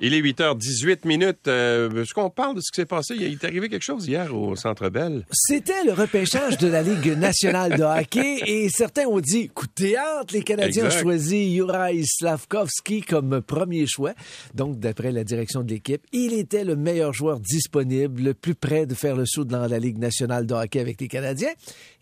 Il est 8h18 minutes. Euh, Est-ce qu'on parle de ce qui s'est passé? Il est arrivé quelque chose hier au Centre Bell. C'était le repêchage de la Ligue nationale de hockey et certains ont dit, coup de théâtre, les Canadiens Exact. ont choisi Juraj Slavkovski comme premier choix. Donc, d'après la direction de l'équipe, il était le meilleur joueur disponible, le plus près de faire le saut dans la Ligue nationale de hockey avec les Canadiens.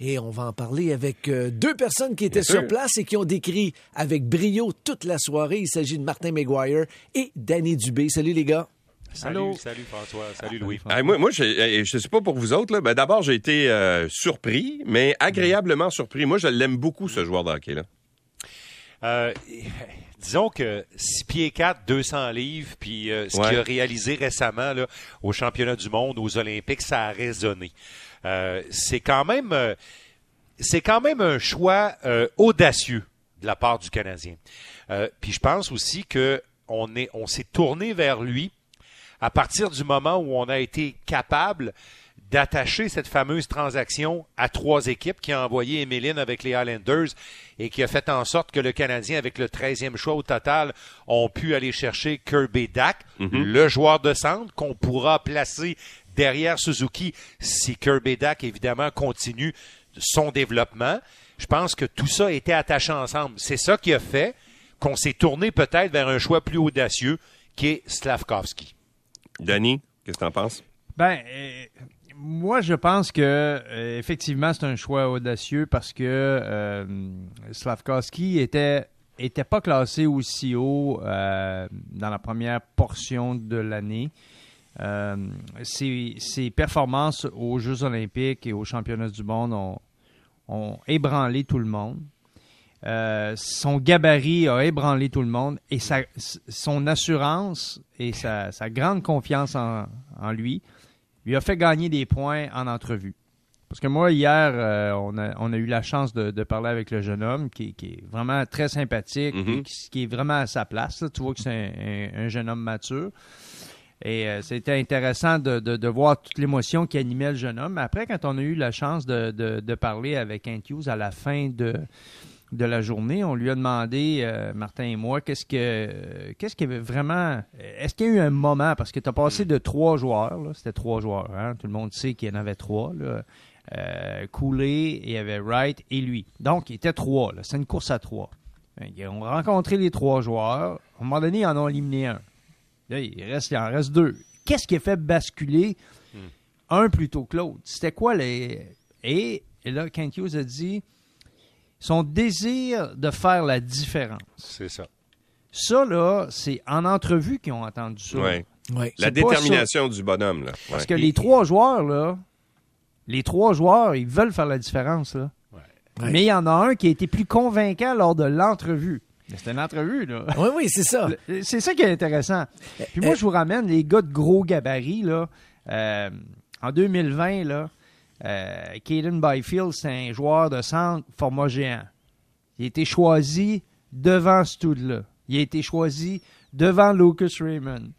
Et on va en parler avec euh, deux personnes qui étaient sur place et qui ont décrit avec brio toute la soirée. Il s'agit de Martin McGuire et Danny Dubé. Salut les gars. Salut, Allô? salut François, salut Louis. Ah, moi, je sais pas pour vous autres. là. Ben, D'abord, j'ai été euh, surpris, mais agréablement surpris. Moi, je l'aime beaucoup, ce joueur de hockey-là. Euh, disons que 6 pieds 4, 200 livres, puis euh, ce Ouais. qu'il a réalisé récemment là, au championnat du monde, aux Olympiques, ça a résonné. Euh, c'est quand même c'est quand même un choix euh, audacieux de la part du Canadien. Euh, puis je pense aussi que on est on s'est tourné vers lui à partir du moment où on a été capable d'attacher cette fameuse transaction à trois équipes qui a envoyé Emeline avec les Highlanders et qui a fait en sorte que le Canadien, avec le 13e choix au total, ont pu aller chercher Kirby Dak, le joueur de centre qu'on pourra placer derrière Suzuki si Kirby Dak, évidemment, continue son développement. Je pense que tout ça a été attaché ensemble. C'est ça qui a fait qu'on s'est tourné peut-être vers un choix plus audacieux qui est Slavkovski. Danny, qu'est-ce que t'en penses? Ben, euh, moi, je pense que euh, effectivement, c'est un choix audacieux parce que euh, Slavkovski était était pas classé aussi haut euh, dans la première portion de l'année. Euh, ses, ses performances aux Jeux olympiques et aux championnats du monde ont, ont ébranlé tout le monde. Euh, son gabarit a ébranlé tout le monde et sa, son assurance et sa, sa grande confiance en, en lui lui a fait gagner des points en entrevue. Parce que moi, hier, euh, on, a, on a eu la chance de, de parler avec le jeune homme qui, qui est vraiment très sympathique, Mhm. et qui, qui est vraiment à sa place. là. Tu vois que c'est un, un- un jeune homme mature. Et euh, c'était intéressant de, de- de voir toute l'émotion qui animait le jeune homme. Mais après, quand on a eu la chance de, parler avec Hughes à la fin de, de la journée, on lui a demandé, euh, Martin et moi, qu'est-ce que euh, qu'est-ce qu'il y avait vraiment. Est-ce qu'il y a eu un moment, parce que tu as passé de trois joueurs, là, c'était trois joueurs, hein, tout le monde sait qu'il y en avait trois. Là, euh, Cooley, il y avait Wright et lui. Donc, il était trois. là. C'est une course à trois. Qu'ils ont rencontré les trois joueurs. À un moment donné, ils en ont éliminé un. Là, il, reste, il en reste deux. Qu'est-ce qui a fait basculer un plutôt que l'autre? C'était quoi les. Et, et là, Kent Hughes a dit son désir de faire la différence. C'est ça. Ça, là, c'est en entrevue qu'ils ont entendu ça. Ouais. Ouais. La C'est détermination du bonhomme, là. Parce que les trois joueurs, là, les trois joueurs, ils veulent faire la différence, là. Ouais. Mais il y en a un qui a été plus convaincant lors de l'entrevue. Mais C'était une entrevue, là. Oui, oui, c'est ça. C'est ça qui est intéressant. Puis moi, Euh, je vous ramène les gars de gros gabarits, là. euh, en 2020, là, euh, Caden Byfield, c'est un joueur de centre format géant. Il a été choisi devant ce tout-là. Il a été choisi devant Lucas Raymond.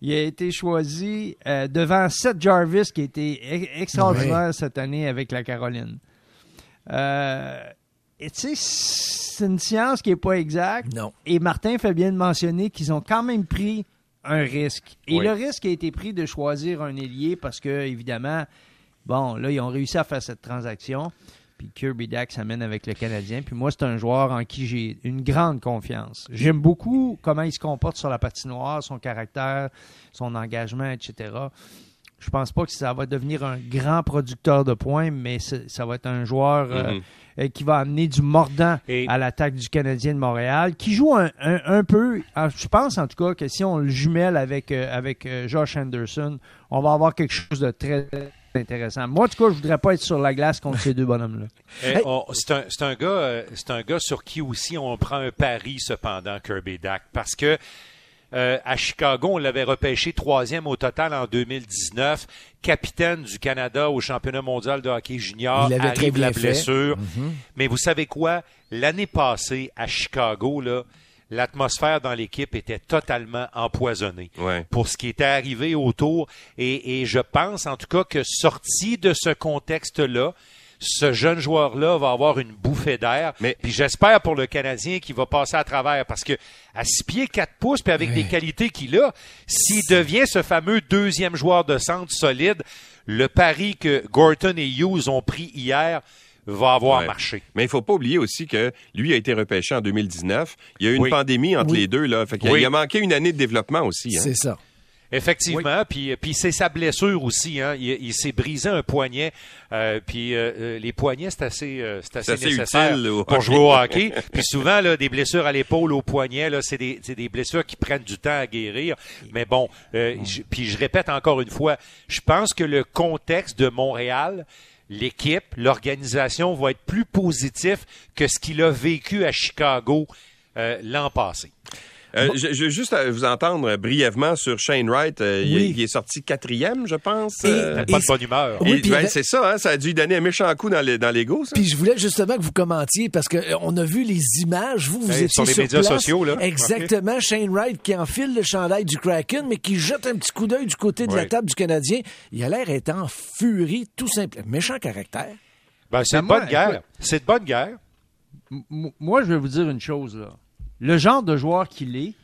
Il a été choisi euh, devant Seth Jarvis, qui a été e- extraordinaire cette année avec la Caroline. Euh, et tu sais, c'est une science qui n'est pas exacte. Non. Et Martin fait bien de mentionner qu'ils ont quand même pris un risque. Et Oui. le risque a été pris de choisir un ailier parce que, évidemment, bon, là, ils ont réussi à faire cette transaction. Puis Kirby Dack s'amène avec le Canadien. Puis moi, c'est un joueur en qui j'ai une grande confiance. J'aime beaucoup comment il se comporte sur la patinoire, son caractère, son engagement, etc. Je pense pas que ça va devenir un grand producteur de points, mais ça va être un joueur euh, Mhm. euh, qui va amener du mordant Et- à l'attaque du Canadien de Montréal, qui joue un, un- un peu, ah, je pense en tout cas que si on le jumelle avec, euh, avec Josh Anderson, on va avoir quelque chose de très intéressant. Moi, en tout cas, je voudrais pas être sur la glace contre ces deux bonhommes-là. Eh, on- C'est un, c'est un gars, euh, c'est un gars sur qui aussi on prend un pari cependant, Kirby Dak, parce que euh, à Chicago, on l'avait repêché troisième au total en 2019, capitaine du Canada au championnat mondial de hockey junior. Il l'avait très arrive bien la fait. blessure. Mais vous savez quoi? L'année passée, à Chicago, là, l'atmosphère dans l'équipe était totalement empoisonnée Ouais. pour ce qui était arrivé autour. Et, et je pense, en tout cas, que sorti de ce contexte-là, ce jeune joueur-là va avoir une bouffée d'air. Mais- Puis j'espère pour le Canadien qu'il va passer à travers parce que à 6 pieds 4 pouces puis avec Ouais. les qualités qu'il a, s'il devient ce fameux deuxième joueur de centre solide, le pari que Gorton et Hughes ont pris hier va avoir Ouais. marché. Mais il faut pas oublier aussi que lui a été repêché en 2019. Il y a eu une Oui. pandémie entre Oui. les deux. Là. Fait qu'il a- Oui. il a manqué une année de développement aussi. hein. C'est ça. Effectivement, puis puis c'est sa blessure aussi. Hein. Il, il s'est brisé un poignet, euh, puis euh, euh, les poignets c'est assez, euh, c'est assez, assez nécessaire utile au pour jouer au hockey. puis souvent là, des blessures à l'épaule, au poignet, là, c'est des, c'est des blessures qui prennent du temps à guérir. Mais bon, euh, je- puis je répète encore une fois, je pense que le contexte de Montréal. L'équipe, l'organisation va être plus positif que ce qu'il a vécu à Chicago euh, l'an passé. Euh, je, je veux juste euh, vous entendre brièvement sur Shane Wright. Euh, il, Oui. il est sorti quatrième, je pense. Et- Euh, Pas de bonne humeur. Oui, ben, avait- c'est ça, hein, ça a dû lui donner un méchant coup dans les- dans l'ego. Puis je voulais justement que vous commentiez parce que on a vu les images. Vous, vous Hey, étiez sur les médias place. sociaux, là. Exactement. Shane Wright qui enfile le chandail du Kraken, mais qui jette un petit coup d'œil du côté de la table du Canadien. Il a l'air d'être en furie, tout simple. Méchant caractère. Ben, c'est Ben, de moi, bonne guerre. C'est de bonne guerre. M- moi, je vais vous dire une chose. Là. Le genre de joueur qu'il est,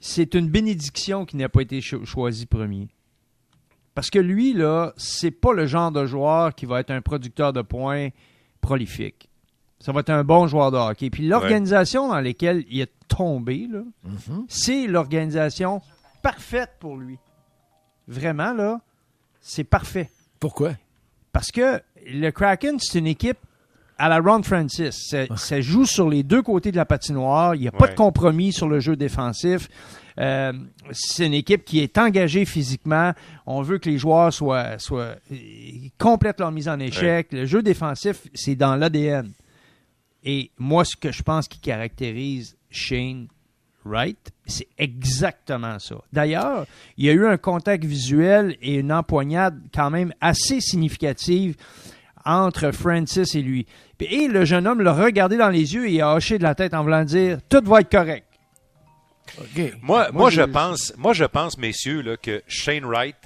c'est une bénédiction qu'il n'a pas été cho- choisi premier. Parce que lui, là, c'est pas le genre de joueur qui va être un producteur de points prolifique. Ça va être un bon joueur de hockey. Puis l'organisation dans laquelle il est tombé, là, c'est l'organisation parfaite pour lui. Vraiment, là, c'est parfait. Pourquoi? Parce que le Kraken, c'est une équipe à la Ron Francis. Ça, ça joue sur les deux côtés de la patinoire. Il n'y a pas Ouais. de compromis sur le jeu défensif. Euh, c'est une équipe qui est engagée physiquement. On veut que les joueurs soient, soient complètent leur mise en échec. Le jeu défensif, c'est dans l'ADN. Et moi, ce que je pense qui caractérise Shane Wright, c'est exactement ça. D'ailleurs, il y a eu un contact visuel et une empoignade quand même assez significative entre Francis et lui. Puis- Et le jeune homme l'a regardé dans les yeux et a hoché de la tête en voulant dire tout va être correct. OK. Moi, moi, Moi, je je- pense, moi, je pense, messieurs, là, que Shane Wright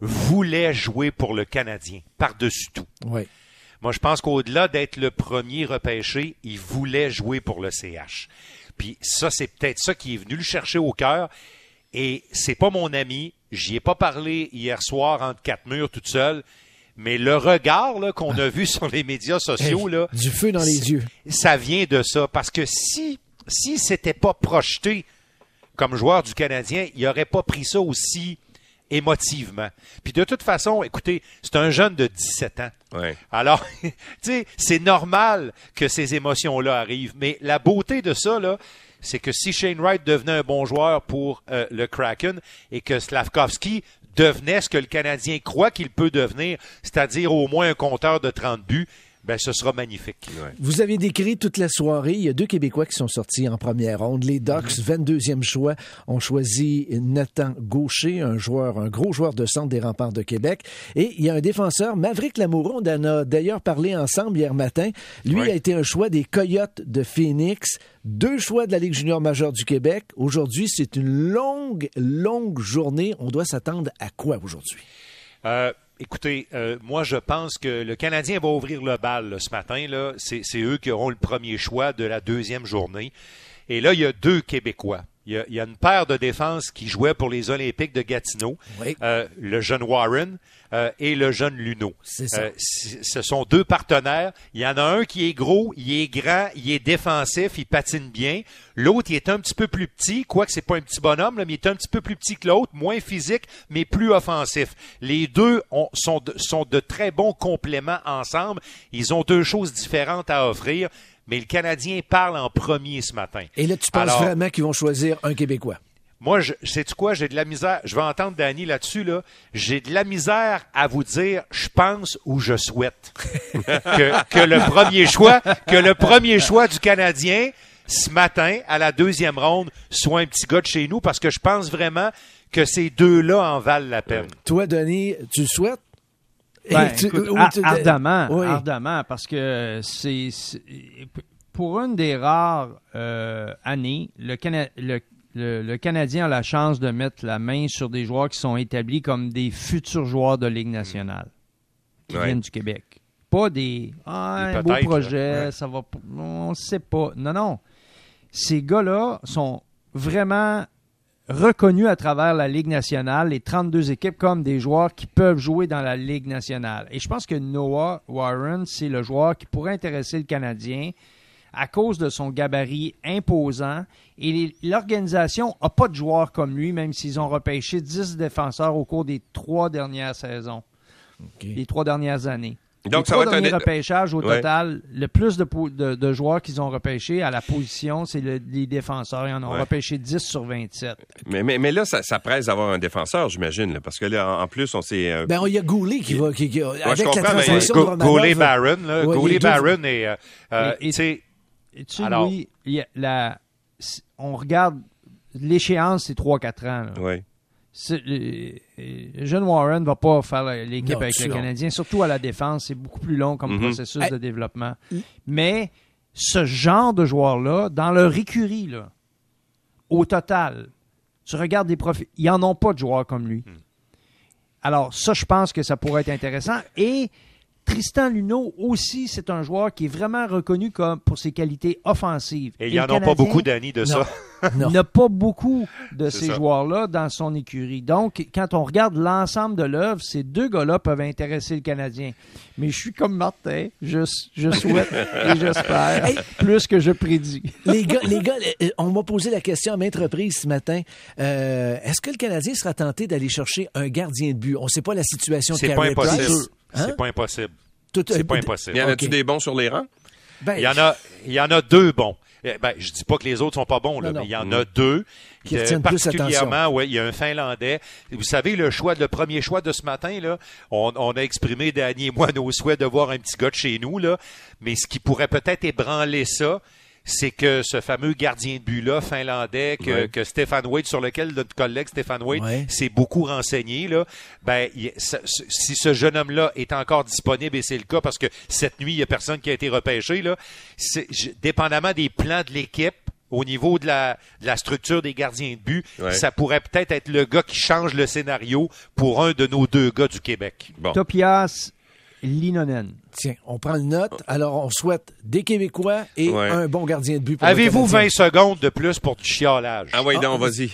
voulait jouer pour le Canadien par-dessus tout. Oui. Moi, je pense qu'au-delà d'être le premier repêché, il voulait jouer pour le CH. Puis ça, c'est peut-être ça qui est venu le chercher au cœur. Et c'est pas mon ami. J'y ai pas parlé hier soir entre quatre murs toute seule. Mais le regard qu'on a vu sur les médias sociaux, Hey, là, du feu dans les yeux. Ça vient de ça. Parce que si, si s'était pas projeté comme joueur du Canadien, il n'aurait pas pris ça aussi émotivement. Puis de toute façon, écoutez, c'est un jeune de 17 ans. Ouais. Alors, tu sais, c'est normal que ces émotions-là arrivent. Mais la beauté de ça, là, c'est que si Shane Wright devenait un bon joueur pour euh, le Kraken et que Slavkovski devenait ce que le Canadien croit qu'il peut devenir, c'est-à-dire au moins un compteur de 30 buts, ben ce sera magnifique. Vous avez décrit toute la soirée. Il y a deux Québécois qui sont sortis en première ronde. Les Ducks, 22e choix, ont choisi Nathan Gaucher, un joueur, un gros joueur de centre des remparts de Québec. Et il y a un défenseur, Maverick Lamoureux, on en a d'ailleurs parlé ensemble hier matin. Lui a été un choix des Coyotes de Phoenix. Deux choix de la Ligue junior majeure du Québec. Aujourd'hui, c'est une longue, longue journée. On doit s'attendre à quoi aujourd'hui? Euh, écoutez, euh, moi je pense que le Canadien va ouvrir le bal ce matin. C'est eux qui auront le premier choix de la deuxième journée. Et là, il y a deux Québécois. Il y a, il y a une paire de défense qui jouait pour les Olympiques de Gatineau. Oui. Euh, le jeune Warren euh, et le jeune Luno. C'est ça. Euh, ce sont deux partenaires. Il y en a un qui est gros, il est grand, il est défensif, il patine bien. L'autre, il est un petit peu plus petit, quoique c'est pas un petit bonhomme, là, mais il est un petit peu plus petit que l'autre, moins physique, mais plus offensif. Les deux ont- sont, de, sont de très bons compléments ensemble. Ils ont deux choses différentes à offrir, mais le Canadien parle en premier ce matin. Et là, tu penses Alors, vraiment qu'ils vont choisir un Québécois? moi, je, sais-tu quoi? J'ai de la misère. Je vais entendre Danny là-dessus, là. J'ai de la misère à vous dire, je pense ou je souhaite que, que le premier choix, que le premier choix du Canadien, ce matin, à la deuxième ronde, soit un petit gars de chez nous, parce que je pense vraiment que ces deux-là en valent la peine. Toi, Denis, tu le souhaites? Ben, tu- écoute, tu- ardemment, Oui. ardemment, parce que c'est pour une des rares euh, années, le, Cana- le, le- le Canadien a la chance de mettre la main sur des joueurs qui sont établis comme des futurs joueurs de Ligue nationale, qui Ouais. viennent du Québec. pas des ah, un beau projet. Ouais. ça va. On sait pas. Non, non. Ces gars-là sont vraiment reconnus à travers la Ligue nationale, les 32 équipes, comme des joueurs qui peuvent jouer dans la Ligue nationale. Et je pense que Noah Warren, c'est le joueur qui pourrait intéresser le Canadien à cause de son gabarit imposant. Et l'organisation n'a pas de joueurs comme lui, même s'ils ont repêché 10 défenseurs au cours des trois dernières saisons, OK. les trois dernières années. Donc, les ça trois va être un- derniers repêchages au Ouais. total, le plus de, po- de- de joueurs qu'ils ont repêché à la position, c'est le- les défenseurs. Ils en ont Ouais. repêché 10 sur 27. Mais, mais, mais là, ça, ça presse d'avoir un défenseur, j'imagine, là, parce que là, en, plus, on s'est... euh, Ben, il y a Goulet qui va. Qui, qui- avec je la comprends, mais- Go- Goulet Barron, là. Ouais, Goulet Barron et, euh, euh, Et- et- tu Alors- la- si- on regarde l'échéance, c'est 3-4 ans. là. Le- le jeune Warren va pas faire l'équipe avec le long. Canadien, surtout à la défense. C'est beaucoup plus long comme Mhm. processus Hey. de développement. Mais ce genre de joueurs-là, dans leur écurie, là, au total, tu regardes des profils, ils n'en ont pas de joueurs comme lui. Alors, ça, je pense que ça pourrait être intéressant. Et Tristan Luneau aussi, c'est un joueur qui est vraiment reconnu comme pour ses qualités offensives. et il n'y en a pas beaucoup d'années de ça. Il n'a pas beaucoup de ces joueurs-là dans son écurie. Donc, quand on regarde l'ensemble de l'œuvre, ces deux gars-là peuvent intéresser le Canadien. Mais je suis comme Martin. Je, je souhaite et j'espère Hey. plus que je prédis. les gars, les gars, euh, on m'a posé la question à maintes reprises ce matin. Euh, Est-ce que le Canadien sera tenté d'aller chercher un gardien de but? On ne sait pas la situation de C'est pas Carey Price. Hein? C'est pas impossible. Tout- C'est euh, pas Y impossible. en a-tu des bons sur les rangs? Ben, Il y en a, il y en a deux bons. Eh Ben, je dis pas que les autres sont pas bons, là, Non, non. mais il y en a deux. Qui euh, retiennent plus particulièrement, ouais, il y a un Finlandais. Vous savez, le choix, le premier choix de ce matin, là, on, on a exprimé, Danny et moi, nos souhaits de voir un petit gars de chez nous, là. Mais ce qui pourrait peut-être ébranler ça, c'est que ce fameux gardien de but-là, finlandais, que, Ouais. que Stéphane Wade, sur lequel notre collègue Stéphane Wade Ouais. s'est beaucoup renseigné, là, ben, il- ça- ce- si ce jeune homme-là est encore disponible, et c'est le cas parce que cette nuit, il n'y a personne qui a été repêché, là, c'est- je- dépendamment des plans de l'équipe, au niveau de la, de la structure des gardiens de but, Ouais. ça pourrait peut-être être le gars qui change le scénario pour un de nos deux gars du Québec. Bon. Topias Linonen. Tiens, on prend le note. Alors, on souhaite des Québécois et Ouais. un bon gardien de but pour le Avez-vous Canadien. 20 secondes de plus pour du chiolage? Ah oui, Ah, donc, vas-y.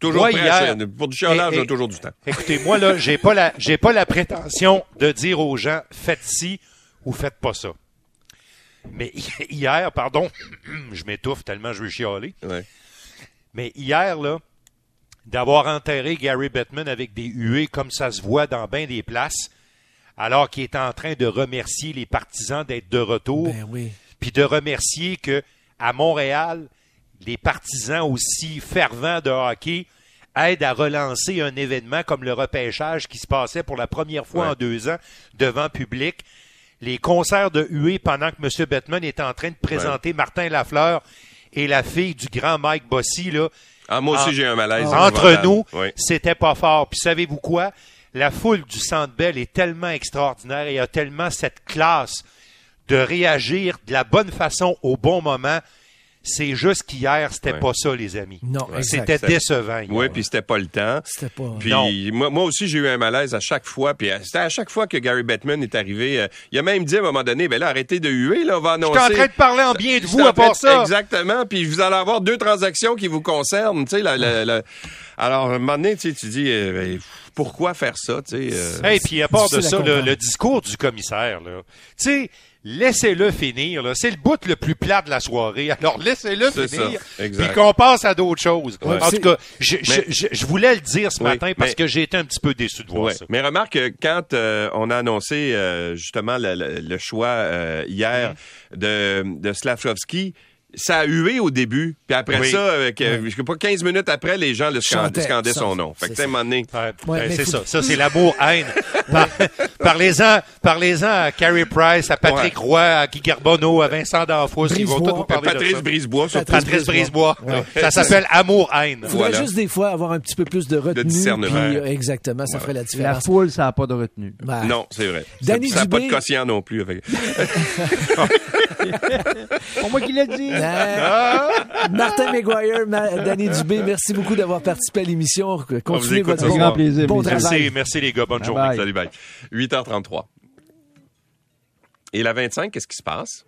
Toujours Moi, prêt à hier-. Pour du chiolage, on a et- toujours du temps. Écoutez, moi, là, j'ai pas la, j'ai pas la prétention de dire aux gens, faites ci ou faites pas ça. Mais hier, pardon, je m'étouffe tellement je veux chialer. Ouais. Mais hier, là, d'avoir enterré Gary Bettman avec des huées comme ça se voit dans bien des places, alors qu'il est en train de remercier les partisans d'être de retour, Ben oui. puis de remercier que à Montréal, les partisans aussi fervents de hockey aident à relancer un événement comme le repêchage qui se passait pour la première fois Ouais. en deux ans devant public. Les concerts de huée pendant que M. Bettman était en train de présenter Martin Lafleur et la fille du grand Mike Bossy, là, Ah, moi aussi, En- j'ai un malaise. entre nous, Oui. c'était pas fort. Puis savez-vous quoi? La foule du Centre Bell est tellement extraordinaire et a tellement cette classe de réagir de la bonne façon au bon moment. C'est juste qu'hier, c'était Ouais. pas ça, les amis. Non. C'était décevant. hier. Oui, puis c'était pas le temps. C'était pas. Puis moi, moi aussi, j'ai eu un malaise à chaque fois. Puis euh, c'était à chaque fois que Gary Bettman est arrivé. euh, il a même dit à un moment donné, ben là, arrêtez de huer, là, on va Je annoncer. suis en train de parler en bien de vous à part ça. Exactement. Puis vous allez avoir deux transactions qui vous concernent. Tu sais, la- la- la- Alors, à un moment donné, tu sais, tu dis, euh, ben, pourquoi faire ça? Tu sais, euh, Et puis à part de ça, le, le discours du commissaire, là, tu sais, laissez-le finir. là. C'est le bout le plus plat de la soirée. Alors laissez-le C'est finir. Puis qu'on passe à d'autres choses. Ouais, en tout cas, je, je- Mais- je- je voulais le dire ce Oui, matin parce mais- que j'ai été un petit peu déçu de voir Ouais. ça. Mais remarque que quand euh, on a annoncé euh, justement le, le- le choix euh, hier Mm-hmm. de, de Slavkovski, ça a hué au début. Puis après Oui. ça, avec, euh, je sais pas 15 minutes après, les gens le scandaient, Chantaient. scandaient son nom. Fait que, à un moment donné, Ouais, Ouais, mais c'est faut- ça. Ça, c'est l'amour-haine. Par- Parlez-en parlez-en à Carey Price, à Patrick Roy, à Guy Garbonneau, à Vincent D'Anfos. Ils vont tous vous parler de Patrice ça. Brisebois, surtout. Patrice Patrice Brisebois. Ouais. Ça s'appelle amour-haine. Faudrait Voilà. juste des fois avoir un petit peu plus de retenue. discernement. puis, euh, exactement, ça ferait la La différence. foule, ça n'a pas de retenue. Non, c'est vrai. Danny ça n'a pas de quotient non plus. Avec... Pour moi qui l'ai dit. Euh, Martin McGuire, Danny Dubé, merci beaucoup d'avoir participé à l'émission. Continuez votre bon, soir. plaisir, bon travail. Merci, merci les gars. Bonne Bye journée. bye. Salut, bye. 8h33. Et la 25, qu'est-ce qui se passe?